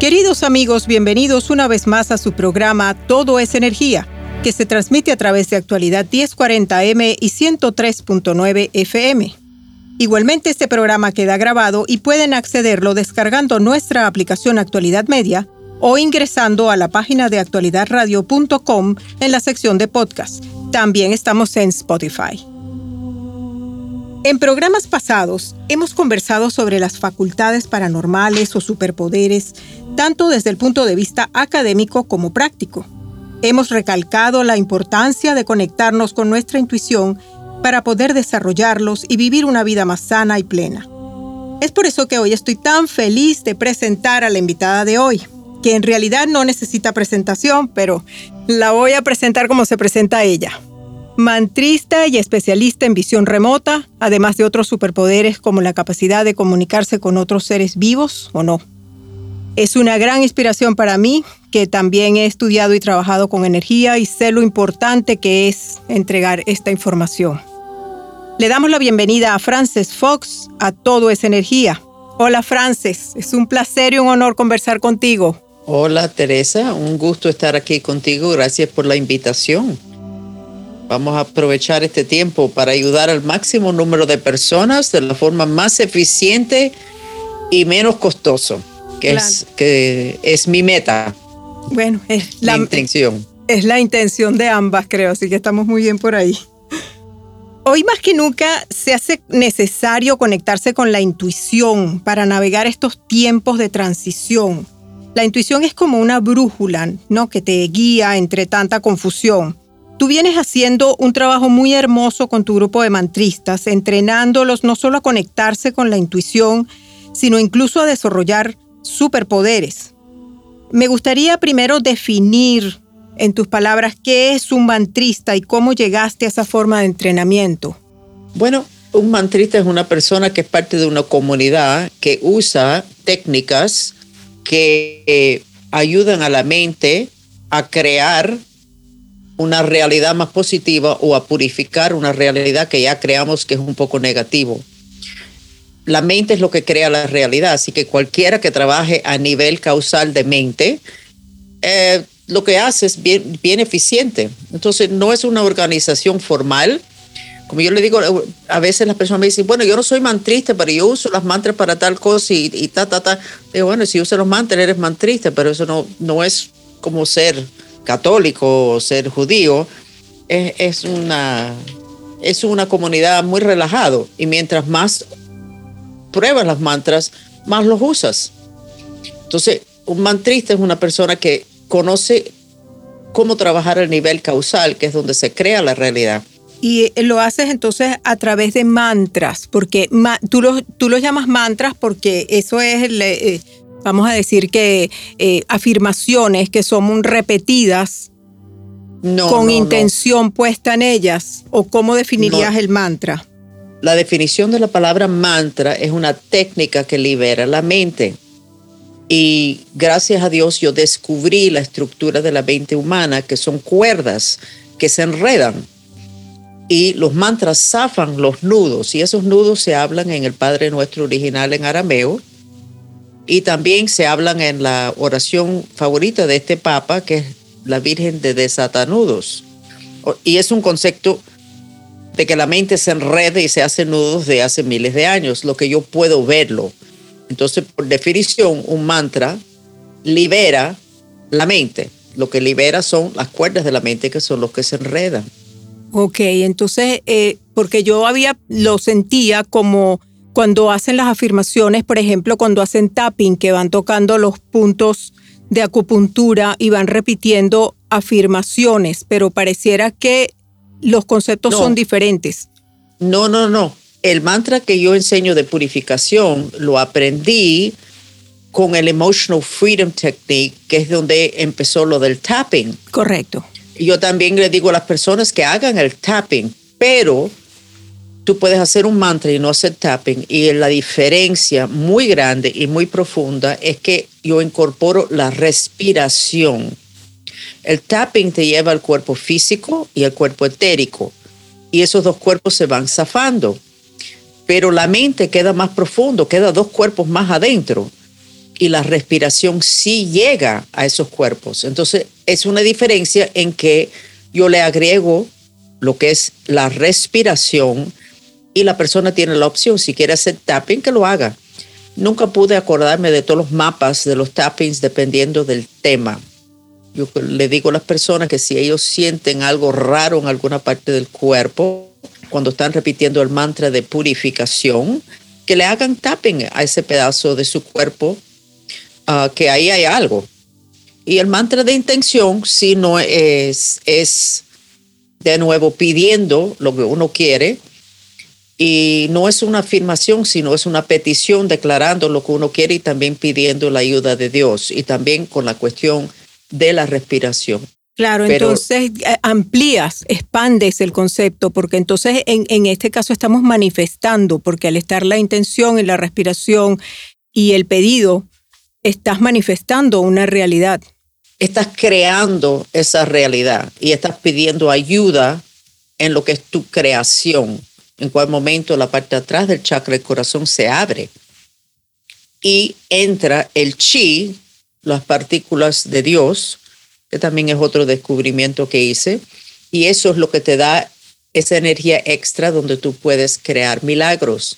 Queridos amigos, bienvenidos una vez más a su programa Todo es Energía, que se transmite a través de actualidad 1040M y 103.9 FM. Igualmente este programa queda grabado y pueden accederlo descargando nuestra aplicación Actualidad Media o ingresando a la página de actualidadradio.com en la sección de podcast. También estamos en Spotify. En programas pasados hemos conversado sobre las facultades paranormales o superpoderes tanto desde el punto de vista académico como práctico. Hemos recalcado la importancia de conectarnos con nuestra intuición para poder desarrollarlos y vivir una vida más sana y plena. Es por eso que hoy estoy tan feliz de presentar a la invitada de hoy, que en realidad no necesita presentación, pero la voy a presentar como se presenta ella. Mantrista y especialista en visión remota, además de otros superpoderes como la capacidad de comunicarse con otros seres vivos o no. Es una gran inspiración para mí, que también he estudiado y trabajado con energía y sé lo importante que es entregar esta información. Le damos la bienvenida a Frances Fox a Todo es Energía. Hola Frances, es un placer y un honor conversar contigo. Hola Teresa, un gusto estar aquí contigo, gracias por la invitación. Vamos a aprovechar este tiempo para ayudar al máximo número de personas de la forma más eficiente y menos costoso que, es, que es mi meta. Bueno, es la, intención. Es la intención de ambas, creo, así que estamos muy bien por ahí. Hoy más que nunca se hace necesario conectarse con la intuición para navegar estos tiempos de transición. La intuición es como una brújula, ¿no? Que te guía entre tanta confusión. Tú vienes haciendo un trabajo muy hermoso con tu grupo de mantristas, entrenándolos no solo a conectarse con la intuición, sino incluso a desarrollar superpoderes. Me gustaría primero definir en tus palabras qué es un mantrista y cómo llegaste a esa forma de entrenamiento. Bueno, un mantrista es una persona que es parte de una comunidad que usa técnicas que eh, ayudan a la mente a crear una realidad más positiva o a purificar una realidad que ya creamos que es un poco negativo la mente es lo que crea la realidad, así que cualquiera que trabaje a nivel causal de mente, eh, lo que hace es bien, bien eficiente. Entonces, no es una organización formal. Como yo le digo, a veces las personas me dicen, bueno, yo no soy mantrista, pero yo uso las mantras para tal cosa y, y ta, ta, ta. Digo, bueno, si usas los mantras eres mantrista, pero eso no, no es como ser católico o ser judío. Es, es, una, es una comunidad muy relajado y mientras más pruebas las mantras, más los usas. Entonces, un mantrista es una persona que conoce cómo trabajar el nivel causal, que es donde se crea la realidad. Y eh, lo haces entonces a través de mantras, porque tú los tú los llamas mantras porque eso es, eh, vamos a decir que eh, afirmaciones que son repetidas con intención puesta en ellas, o cómo definirías el mantra. La definición de la palabra mantra es una técnica que libera la mente. Y gracias a Dios yo descubrí la estructura de la mente humana, que son cuerdas que se enredan. Y los mantras zafan los nudos, y esos nudos se hablan en el Padre Nuestro original en arameo, y también se hablan en la oración favorita de este Papa, que es la Virgen de Desatanudos. Y es un concepto de que la mente se enrede y se hace nudos de hace miles de años, lo que yo puedo verlo. Entonces, por definición, un mantra libera la mente. Lo que libera son las cuerdas de la mente que son los que se enredan. Ok, entonces, eh, porque yo había, lo sentía como cuando hacen las afirmaciones, por ejemplo, cuando hacen tapping, que van tocando los puntos de acupuntura y van repitiendo afirmaciones, pero pareciera que los conceptos son diferentes. No, no, no. El mantra que yo enseño de purificación lo aprendí con el Emotional Freedom Technique, que es donde empezó lo del tapping. Correcto. Yo también le digo a las personas que hagan el tapping, pero tú puedes hacer un mantra y no hacer tapping. Y la diferencia muy grande y muy profunda es que yo incorporo la respiración. El tapping te lleva al cuerpo físico y al cuerpo etérico. Y esos dos cuerpos se van zafando. Pero la mente queda más profundo, queda dos cuerpos más adentro y la respiración sí llega a esos cuerpos. Entonces, es una diferencia en que yo le agrego lo que es la respiración y la persona tiene la opción, si quiere hacer tapping, que lo haga. Nunca pude acordarme de todos los mapas de los tappings dependiendo del tema. Yo le digo a las personas que si ellos sienten algo raro en alguna parte del cuerpo, cuando están repitiendo el mantra de purificación, que le hagan tapping a ese pedazo de su cuerpo Ah, que ahí hay algo. Y el mantra de intención, si no es, es de nuevo pidiendo lo que uno quiere, y no es una afirmación, sino es una petición declarando lo que uno quiere y también pidiendo la ayuda de Dios y también con la cuestión de la respiración. Claro, entonces eh, amplías, expandes el concepto, porque entonces en, en, este caso estamos manifestando, porque al estar la intención y la respiración y el pedido, estás manifestando una realidad. Estás creando esa realidad y estás pidiendo ayuda en lo que es tu creación. En cual momento la parte de atrás del chakra del corazón se abre y entra el chi, las partículas de Dios, que también es otro descubrimiento que hice, y eso es lo que te da esa energía extra donde tú puedes crear milagros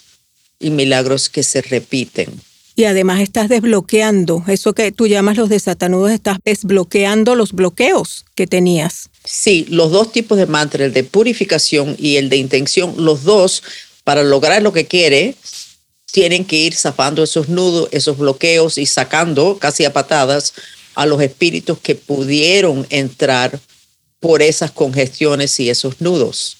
y milagros que se repiten. Y además estás desbloqueando, eso que tú llamas los desatanudos, estás desbloqueando los bloqueos que tenías. Sí, los dos tipos de mantra, el de purificación y el de intención, los dos, para lograr lo que quiere, tienen que ir zafando esos nudos, esos bloqueos y sacando casi a patadas a los espíritus que pudieron entrar por esas congestiones y esos nudos.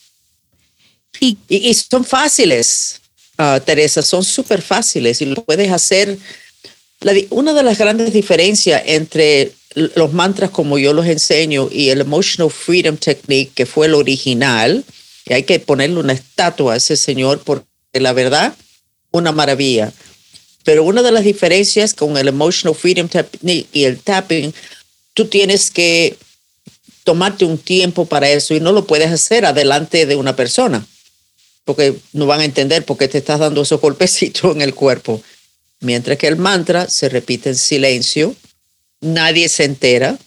Y, y, y son fáciles. Ah, Teresa, son súper fáciles y lo puedes hacer. una de las grandes diferencias entre los mantras como yo los enseño y el Emotional Freedom Technique, que fue el original, y hay que ponerle una estatua a ese señor porque la verdad, una maravilla. Pero una de las diferencias con el Emotional Freedom Technique y el tapping, tú tienes que tomarte un tiempo para eso y no lo puedes hacer adelante de una persona porque no van a entender por qué te estás dando esos golpecitos en el cuerpo. Mientras que el mantra se repite en silencio, nadie se entera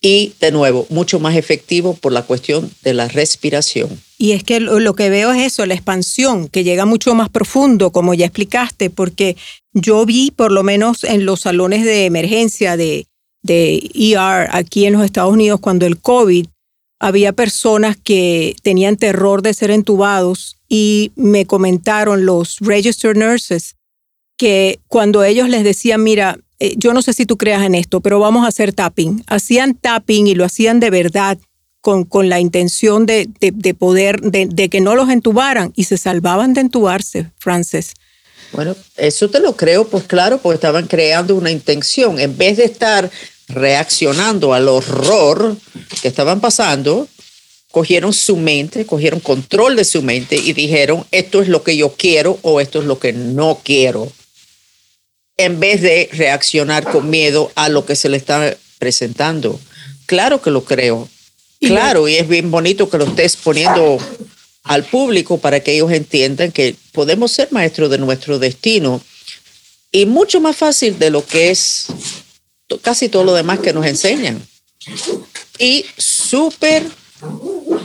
y de nuevo, mucho más efectivo por la cuestión de la respiración. Y es que lo, que veo es eso, la expansión, que llega mucho más profundo, como ya explicaste, porque yo vi, por lo menos en los salones de emergencia de, de ER aquí en los Estados Unidos, cuando el COVID, había personas que tenían terror de ser entubados y me comentaron los registered nurses que cuando ellos les decían, mira, eh, yo no sé si tú creas en esto, pero vamos a hacer tapping, hacían tapping y lo hacían de verdad con, con la intención de, de, poder, de, de, que no los entubaran y se salvaban de entubarse, Frances. Bueno, eso te lo creo, pues claro, porque estaban creando una intención. En vez de estar reaccionando al horror que estaban pasando, cogieron su mente, cogieron control de su mente y dijeron, esto es lo que yo quiero o esto es lo que no quiero, en vez de reaccionar con miedo a lo que se le está presentando. Claro que lo creo. Claro, y es bien bonito que lo estés poniendo al público para que ellos entiendan que podemos ser maestros de nuestro destino y mucho más fácil de lo que es casi todo lo demás que nos enseñan. Y súper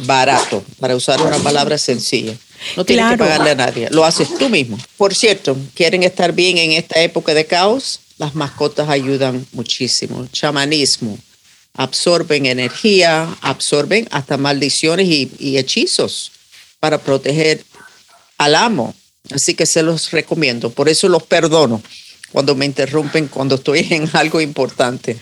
barato, para usar una palabra sencilla. No tienes que pagarle a nadie, lo haces tú mismo. Por cierto, ¿quieren estar bien en esta época de caos? las mascotas ayudan muchísimo. Chamanismo, absorben energía, absorben hasta maldiciones y, hechizos para proteger al amo. Así que se los recomiendo. Por eso los perdono cuando me interrumpen, cuando estoy en algo importante.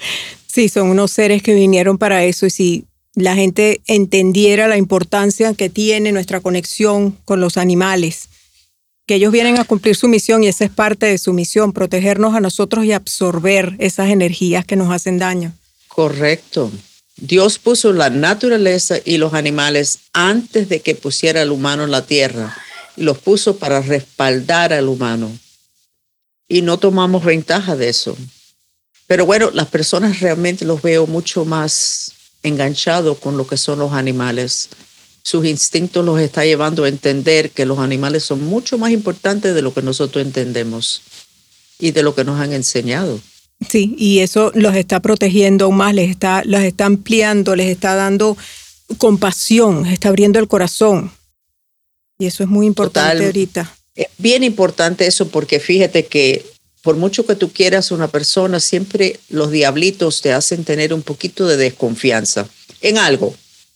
Sí, son unos seres que vinieron para eso y si la gente entendiera la importancia que tiene nuestra conexión con los animales, que ellos vienen a cumplir su misión y esa es parte de su misión, protegernos a nosotros y absorber esas energías que nos hacen daño. Correcto. Dios puso la naturaleza y los animales antes de que pusiera al humano en la tierra y los puso para respaldar al humano. Y no tomamos ventaja de eso. Pero bueno, las personas realmente los veo mucho más enganchados con lo que son los animales. Sus instintos los está llevando a entender que los animales son mucho más importantes de lo que nosotros entendemos y de lo que nos han enseñado. Sí, y eso los está protegiendo aún más, les está, los está ampliando, les está dando compasión, les está abriendo el corazón. Y eso es muy importante ahorita. Es bien importante eso porque fíjate que por mucho que tú quieras una persona, siempre los diablitos te hacen tener un poquito de desconfianza en algo.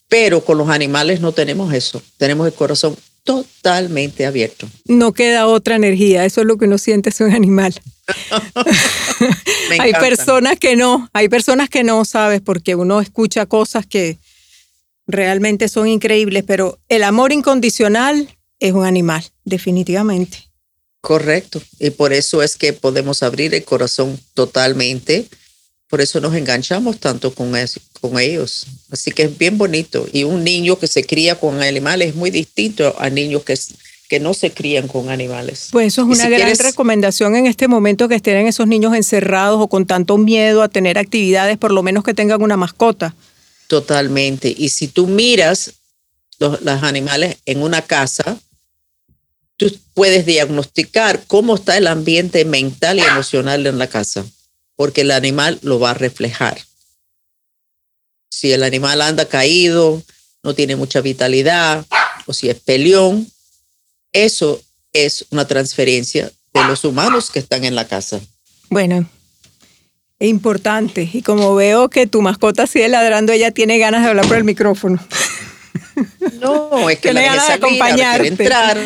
Pero con los animales no tenemos eso. Tenemos el corazón totalmente abierto. No queda otra energía, eso es lo que uno siente es un animal. hay personas que no, hay personas que no, sabes, porque uno escucha cosas que realmente son increíbles, pero el amor incondicional es un animal, definitivamente. Correcto, y por eso es que podemos abrir el corazón totalmente, por eso nos enganchamos tanto con, con ellos. Así que es bien bonito. Y un niño que se cría con animales es muy distinto a niños que que no se crían con animales. Pues eso es una gran recomendación en este momento que estén esos niños encerrados o con tanto miedo a tener actividades, por lo menos que tengan una mascota. Totalmente. Y si tú miras los, los animales en una casa, tú puedes diagnosticar cómo está el ambiente mental y emocional en la casa, porque el animal lo va a reflejar. Si el animal anda caído, no tiene mucha vitalidad, o si es peleón, eso es una transferencia de los humanos que están en la casa. Bueno, importante. Y como veo que tu mascota sigue ladrando, ella tiene ganas de hablar por el micrófono. No, es que tiene ganas de acompañarte. Entrar.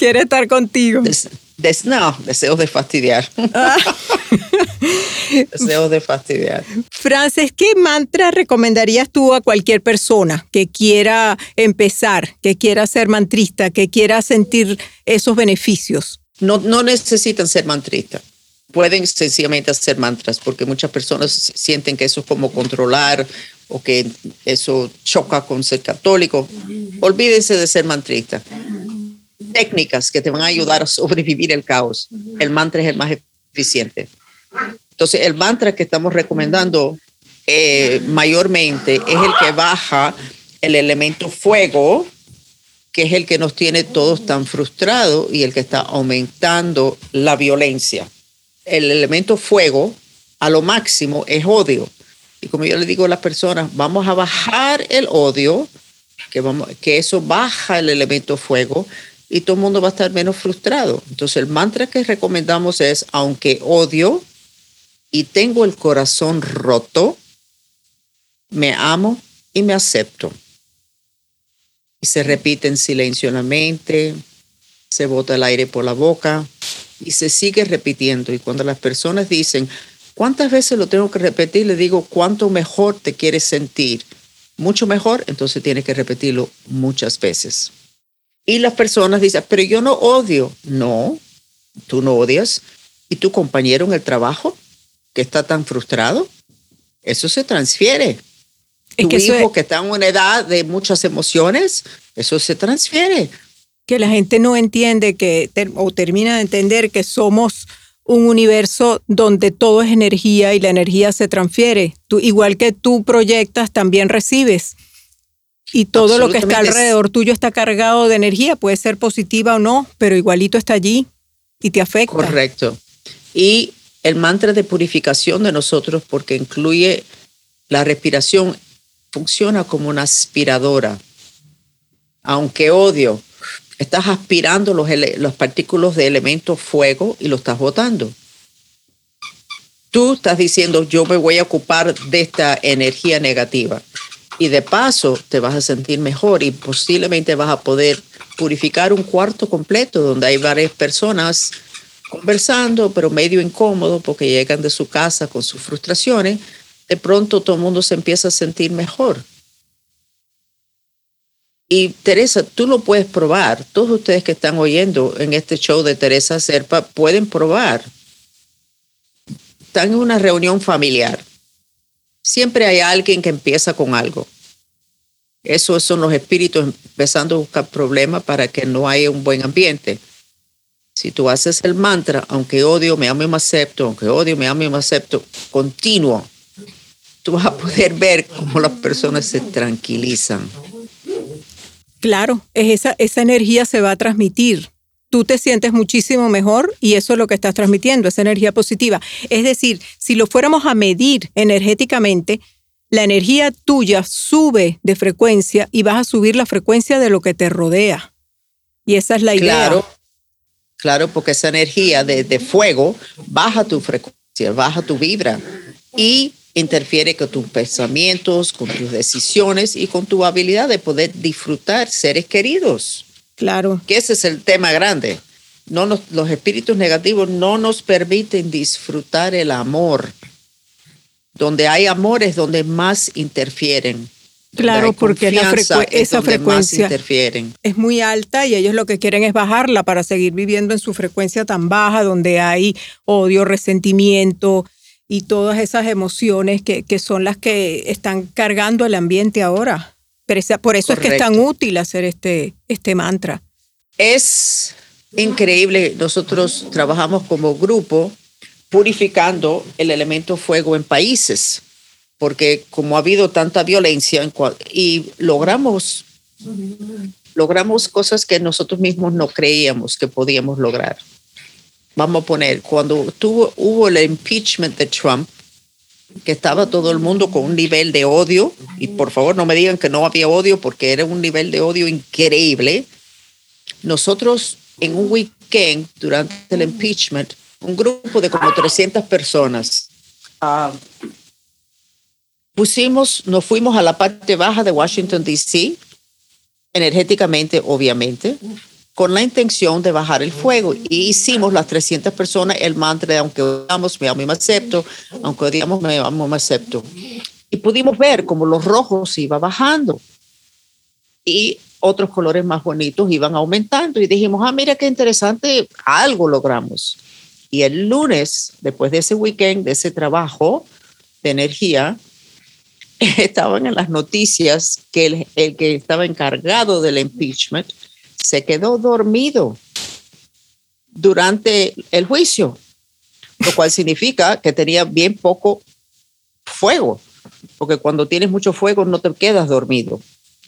Quiere estar contigo. no, deseos de fastidiar. Ah. deseos de fastidiar. Frances, ¿qué mantra recomendarías tú a cualquier persona que quiera empezar, que quiera ser mantrista, que quiera sentir esos beneficios? No, no necesitan ser mantristas. Pueden sencillamente hacer mantras, porque muchas personas sienten que eso es como controlar o que eso choca con ser católico. Olvídense de ser mantrista técnicas que te van a ayudar a sobrevivir el caos. El mantra es el más eficiente. Entonces, el mantra que estamos recomendando eh, mayormente es el que baja el elemento fuego, que es el que nos tiene todos tan frustrados y el que está aumentando la violencia. El elemento fuego a lo máximo es odio. Y como yo le digo a las personas, vamos a bajar el odio, que, vamos, que eso baja el elemento fuego, y todo el mundo va a estar menos frustrado. Entonces el mantra que recomendamos es, aunque odio y tengo el corazón roto, me amo y me acepto. Y se repite en silencio en la mente, se bota el aire por la boca y se sigue repitiendo. Y cuando las personas dicen, ¿cuántas veces lo tengo que repetir? Le digo, ¿cuánto mejor te quieres sentir? Mucho mejor, entonces tienes que repetirlo muchas veces. Y las personas dicen, pero yo no odio. No, tú no odias. ¿Y tu compañero en el trabajo que está tan frustrado? Eso se transfiere. Es tu que hijo que está en una edad de muchas emociones, eso se transfiere. Que la gente no entiende que, o termina de entender que somos un universo donde todo es energía y la energía se transfiere. Tú, igual que tú proyectas, también recibes y todo lo que está alrededor tuyo está cargado de energía, puede ser positiva o no, pero igualito está allí y te afecta. Correcto. Y el mantra de purificación de nosotros, porque incluye la respiración, funciona como una aspiradora. Aunque odio, estás aspirando los, los partículas de elemento fuego y lo estás botando. tú estás diciendo, yo me voy a ocupar de esta energía negativa. Y de paso te vas a sentir mejor y posiblemente vas a poder purificar un cuarto completo donde hay varias personas conversando, pero medio incómodo porque llegan de su casa con sus frustraciones. De pronto todo el mundo se empieza a sentir mejor. Y Teresa, tú lo puedes probar. Todos ustedes que están oyendo en este show de Teresa Serpa pueden probar. Están en una reunión familiar. Siempre hay alguien que empieza con algo. Esos son los espíritus empezando a buscar problemas para que no haya un buen ambiente. Si tú haces el mantra, aunque odio, me amo y me acepto, aunque odio, me amo y me acepto, continuo, tú vas a poder ver cómo las personas se tranquilizan Claro, es esa, esa energía se va a transmitir. Tú te sientes muchísimo mejor y eso es lo que estás transmitiendo, esa energía positiva. Es decir, si lo fuéramos a medir energéticamente, la energía tuya sube de frecuencia y vas a subir la frecuencia de lo que te rodea. Y esa es la idea. Claro, claro, porque esa energía de, de fuego baja tu frecuencia, baja tu vibra. Y interfiere con tus pensamientos, con tus decisiones y con tu habilidad de poder disfrutar seres queridos. Claro. Que ese es el tema grande. No los espíritus negativos no nos permiten disfrutar el amor. Donde hay amor es donde más interfieren. Claro, porque la esa frecuencia interfieren. es muy alta y ellos lo que quieren es bajarla para seguir viviendo en su frecuencia tan baja, donde hay odio, resentimiento, y todas esas emociones que, son las que están cargando el ambiente ahora. Por eso es que es tan útil hacer este, este mantra. Es increíble. Nosotros trabajamos como grupo purificando el elemento fuego en países, porque como ha habido tanta violencia y logramos, logramos cosas que nosotros mismos no creíamos que podíamos lograr vamos a poner, cuando tuvo, hubo el impeachment de Trump, que estaba todo el mundo con un nivel de odio, y por favor no me digan que no había odio porque era un nivel de odio increíble, nosotros en un weekend durante el impeachment, un grupo de como 300 personas, ah, pusimos, nos fuimos a la parte baja de Washington, D.C., energéticamente, obviamente, con la intención de bajar el fuego. Y hicimos las 300 personas el mantra de aunque odiamos, me amo y me acepto, aunque odiamos, me amo y me acepto. Y pudimos ver como los rojos iba bajando y otros colores más bonitos iban aumentando. Y dijimos, ah, mira qué interesante, algo logramos. Y el lunes, después de ese weekend, de ese trabajo de energía, estaban en las noticias que el, el que estaba encargado del impeachment se quedó dormido durante el juicio, lo cual significa que tenía bien poco fuego, porque cuando tienes mucho fuego no te quedas dormido,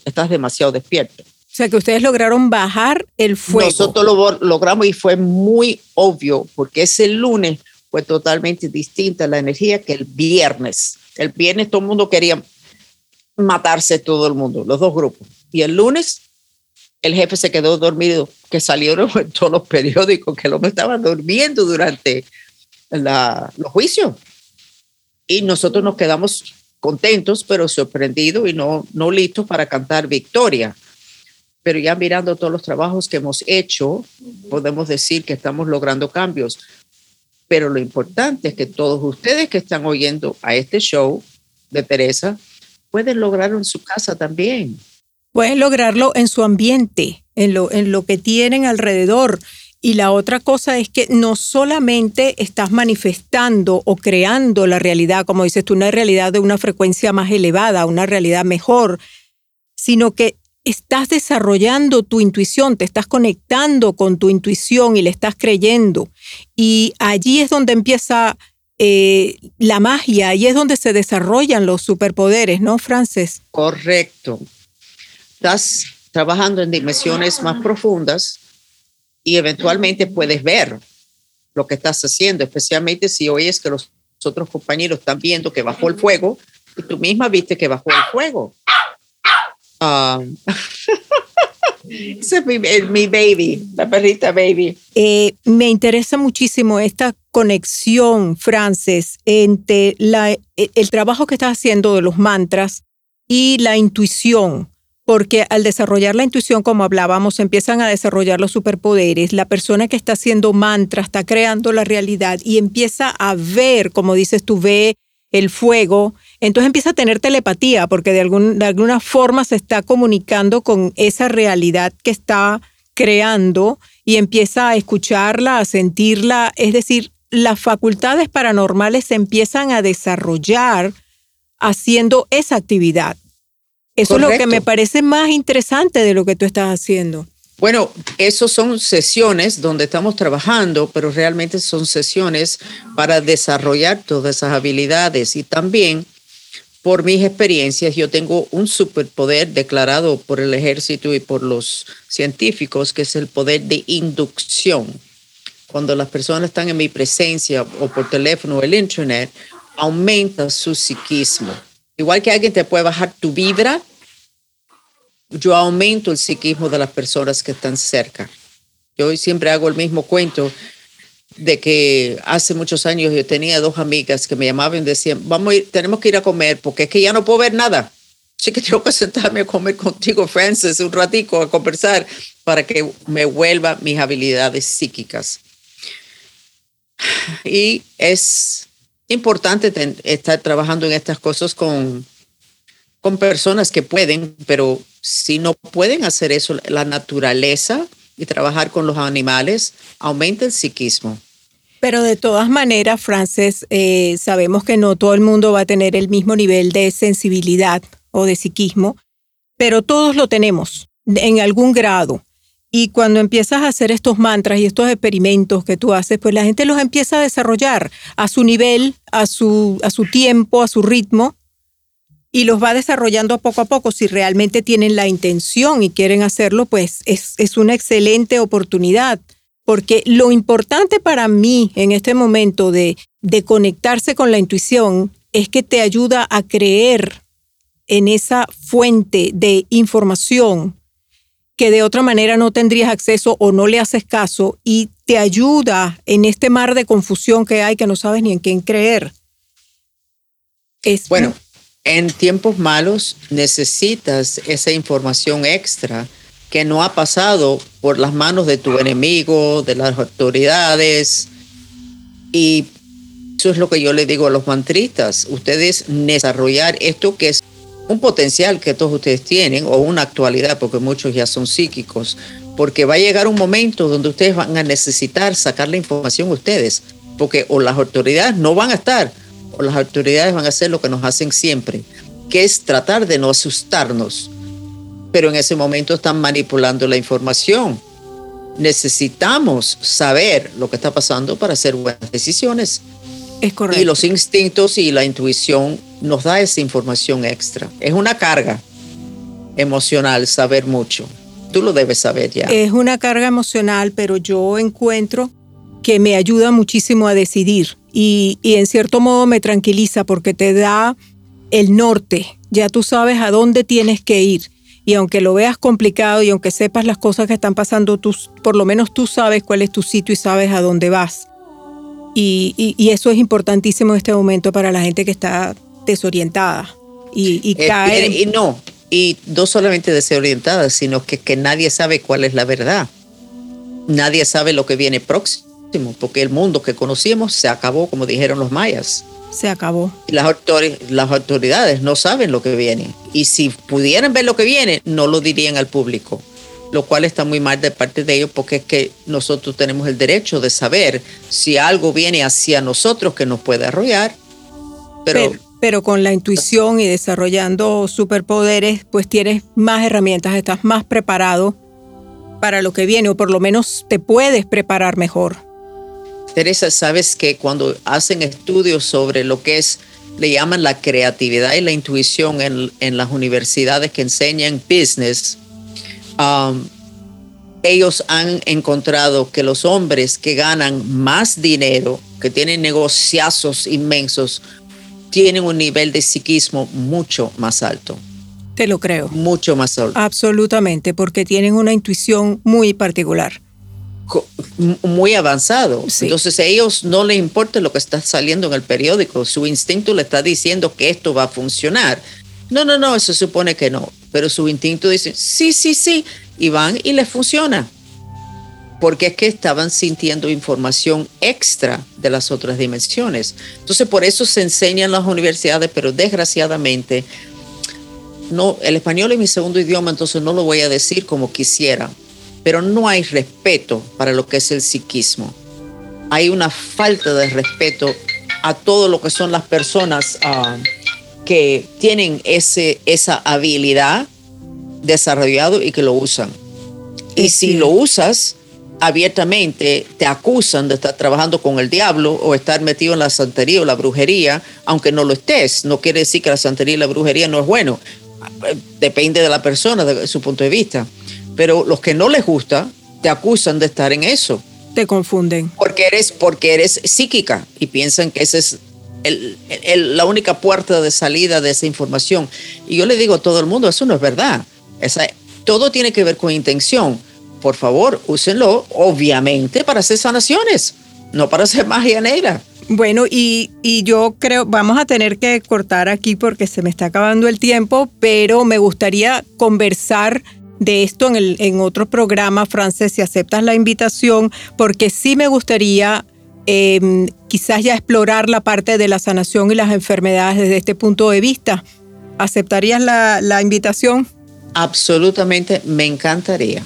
estás demasiado despierto. O sea que ustedes lograron bajar el fuego. Nosotros lo logramos y fue muy obvio, porque ese lunes fue totalmente distinta la energía que el viernes. El viernes todo el mundo quería matarse todo el mundo, los dos grupos. Y el lunes el jefe se quedó dormido, que salieron en todos los periódicos que el hombre estaba durmiendo durante los juicios. Y nosotros nos quedamos contentos, pero sorprendidos y no, no listos para cantar victoria. Pero ya mirando todos los trabajos que hemos hecho, podemos decir que estamos logrando cambios. Pero lo importante es que todos ustedes que están oyendo a este show de Teresa pueden lograrlo en su casa también. Pueden lograrlo en su ambiente, en lo, en lo que tienen alrededor. Y la otra cosa es que no solamente estás manifestando o creando la realidad, como dices tú, una realidad de una frecuencia más elevada, una realidad mejor, sino que estás desarrollando tu intuición, te estás conectando con tu intuición y le estás creyendo. Y allí es donde empieza eh, la magia, y es donde se desarrollan los superpoderes, ¿no, Frances? Correcto estás trabajando en dimensiones más profundas y eventualmente puedes ver lo que estás haciendo, especialmente si oyes que los otros compañeros están viendo que bajó el fuego y tú misma viste que bajó el fuego. Ah, Ese es mi, baby, la perrita baby. Eh, me interesa muchísimo esta conexión, Frances, entre la, el trabajo que estás haciendo de los mantras y la intuición porque al desarrollar la intuición, como hablábamos, empiezan a desarrollar los superpoderes. La persona que está haciendo mantra está creando la realidad y empieza a ver, como dices tú, ve el fuego, entonces empieza a tener telepatía, porque de, de alguna forma se está comunicando con esa realidad que está creando y empieza a escucharla, a sentirla, es decir, las facultades paranormales se empiezan a desarrollar haciendo esa actividad. Eso es lo que me parece más interesante de lo que tú estás haciendo. Bueno, esos son sesiones donde estamos trabajando, pero realmente son sesiones para desarrollar todas esas habilidades y también por mis experiencias, yo tengo un superpoder declarado por el ejército y por los científicos, que es el poder de inducción. Cuando las personas están en mi presencia o por teléfono o el internet, aumenta su psiquismo Igual que alguien te puede bajar tu vibra, yo aumento el psiquismo de las personas que están cerca. Yo siempre hago el mismo cuento de que hace muchos años yo tenía dos amigas que me llamaban y decían, vamos a ir, tenemos que ir a comer porque es que ya no puedo ver nada. Así que tengo que sentarme a comer contigo, Francis, un ratico a conversar para que me vuelva mis habilidades psíquicas. Y es importante estar trabajando en estas cosas con, con personas que pueden, pero si no pueden hacer eso, la naturaleza y trabajar con los animales aumenta el psiquismo. Pero de todas maneras, Frances, eh, sabemos que no todo el mundo va a tener el mismo nivel de sensibilidad o de psiquismo, pero todos lo tenemos en algún grado. Y cuando empiezas a hacer estos mantras y estos experimentos que tú haces, pues la gente los empieza a desarrollar a su nivel, a su, a su tiempo, a su ritmo, y los va desarrollando poco a poco. Si realmente tienen la intención y quieren hacerlo, pues es, es una excelente oportunidad. Porque lo importante para mí en este momento de, de conectarse con la intuición es que te ayuda a creer en esa fuente de información que de otra manera no tendrías acceso o no le haces caso y te ayuda en este mar de confusión que hay que no sabes ni en quién creer. Es bueno, en tiempos malos necesitas esa información extra que no ha pasado por las manos de tu enemigo, de las autoridades. Y eso es lo que yo le digo a los mantristas. Ustedes desarrollar esto que es un potencial que todos ustedes tienen o una actualidad, porque muchos ya son psíquicos, porque va a llegar un momento donde ustedes van a necesitar sacar la información ustedes, porque o las autoridades no van a estar, o las autoridades van a hacer lo que nos hacen siempre, que es tratar de no asustarnos, pero en ese momento están manipulando la información. Necesitamos saber lo que está pasando para hacer buenas decisiones. Es correcto. Y los instintos y la intuición nos da esa información extra. Es una carga emocional saber mucho. Tú lo debes saber ya. Es una carga emocional, pero yo encuentro que me ayuda muchísimo a decidir y, y en cierto modo me tranquiliza porque te da el norte. Ya tú sabes a dónde tienes que ir. Y aunque lo veas complicado y aunque sepas las cosas que están pasando, tú, por lo menos tú sabes cuál es tu sitio y sabes a dónde vas. Y, y, eso es importantísimo en este momento para la gente que está desorientada y, y eh, Y no, y no solamente desorientada, sino que, que nadie sabe cuál es la verdad. Nadie sabe lo que viene próximo, porque el mundo que conocíamos se acabó, como dijeron los mayas. Se acabó. Las, las autoridades no saben lo que viene. Y si pudieran ver lo que viene, no lo dirían al público lo cual está muy mal de parte de ellos porque es que nosotros tenemos el derecho de saber si algo viene hacia nosotros que nos puede arrollar. Pero, pero, con la intuición y desarrollando superpoderes, pues tienes más herramientas, estás más preparado para lo que viene o por lo menos te puedes preparar mejor. Teresa, sabes que cuando hacen estudios sobre lo que es, le llaman la creatividad y la intuición en, en las universidades que enseñan business, Um, ellos han encontrado que los hombres que ganan más dinero, que tienen negociazos inmensos, tienen un nivel de psiquismo mucho más alto. Te lo creo. Mucho más solo. Absolutamente, porque tienen una intuición muy particular. Muy avanzado. Sí. Entonces a ellos no les importa lo que está saliendo en el periódico. Su instinto le está diciendo que esto va a funcionar. No, no, no, eso supone que no. Pero su instinto dice, sí, sí, sí. Y van y les funciona. Porque es que estaban sintiendo información extra de las otras dimensiones. Entonces por eso se enseña en las universidades, pero desgraciadamente no, el español es mi segundo idioma, entonces no lo voy a decir como quisiera, pero no hay respeto para lo que es el psiquismo. Hay una falta de respeto a todo lo que son las personas uh, que tienen ese, esa habilidad desarrollado y que lo usan. Y si lo usas abiertamente, te acusan de estar trabajando con el diablo o estar metido en la santería o la brujería, aunque no lo estés. No quiere decir que la santería y la brujería no es bueno depende de la persona, de su punto de vista. Pero los que no les gusta, te acusan de estar en eso. Te confunden. Porque eres, porque eres psíquica y piensan que esa es el, el, la única puerta de salida de esa información. Y yo le digo a todo el mundo, eso no es verdad. Esa, todo tiene que ver con intención. Por favor, úsenlo, obviamente, para hacer sanaciones, no para hacer magia negra. Bueno, y, y, yo creo, vamos a tener que cortar aquí porque se me está acabando el tiempo, pero me gustaría conversar de esto en, el, en otro programa, Frances, si aceptas la invitación, porque sí me gustaría eh, quizás ya explorar la parte de la sanación y las enfermedades desde este punto de vista. ¿Aceptarías la, la invitación? Absolutamente, me encantaría.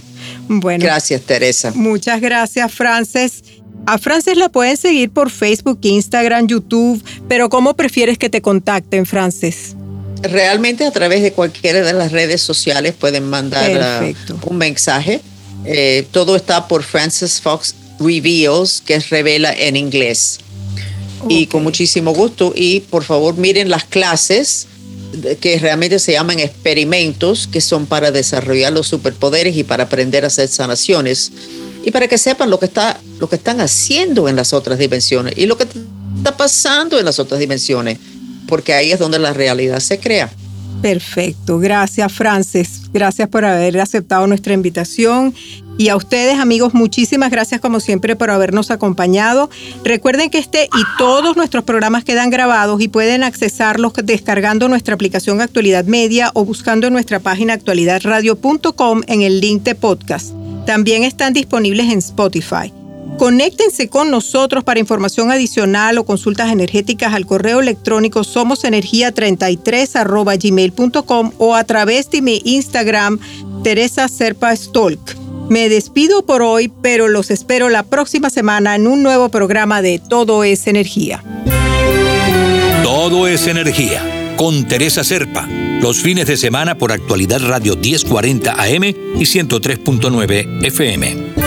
Bueno. Gracias, Teresa. Muchas gracias, Frances. A Frances la pueden seguir por Facebook, Instagram, YouTube, pero ¿cómo prefieres que te contacten, Frances? Realmente a través de cualquiera de las redes sociales pueden mandar uh, un mensaje. Eh, todo está por Frances Fox Reveals, que es revela en inglés. Okay. Y con muchísimo gusto. Y por favor miren las clases que realmente se llaman experimentos, que son para desarrollar los superpoderes y para aprender a hacer sanaciones y para que sepan lo que, está, lo que están haciendo en las otras dimensiones y lo que está pasando en las otras dimensiones, porque ahí es donde la realidad se crea. Perfecto, gracias Frances, gracias por haber aceptado nuestra invitación y a ustedes amigos muchísimas gracias como siempre por habernos acompañado. Recuerden que este y todos nuestros programas quedan grabados y pueden accesarlos descargando nuestra aplicación Actualidad Media o buscando en nuestra página actualidadradio.com en el link de podcast. También están disponibles en Spotify. Conéctense con nosotros para información adicional o consultas energéticas al correo electrónico somosenergia33 gmail.com o a través de mi Instagram Teresa Serpa Stolk. Me despido por hoy, pero los espero la próxima semana en un nuevo programa de Todo es Energía. Todo es Energía con Teresa Serpa, los fines de semana por actualidad Radio 1040 AM y 103.9 FM.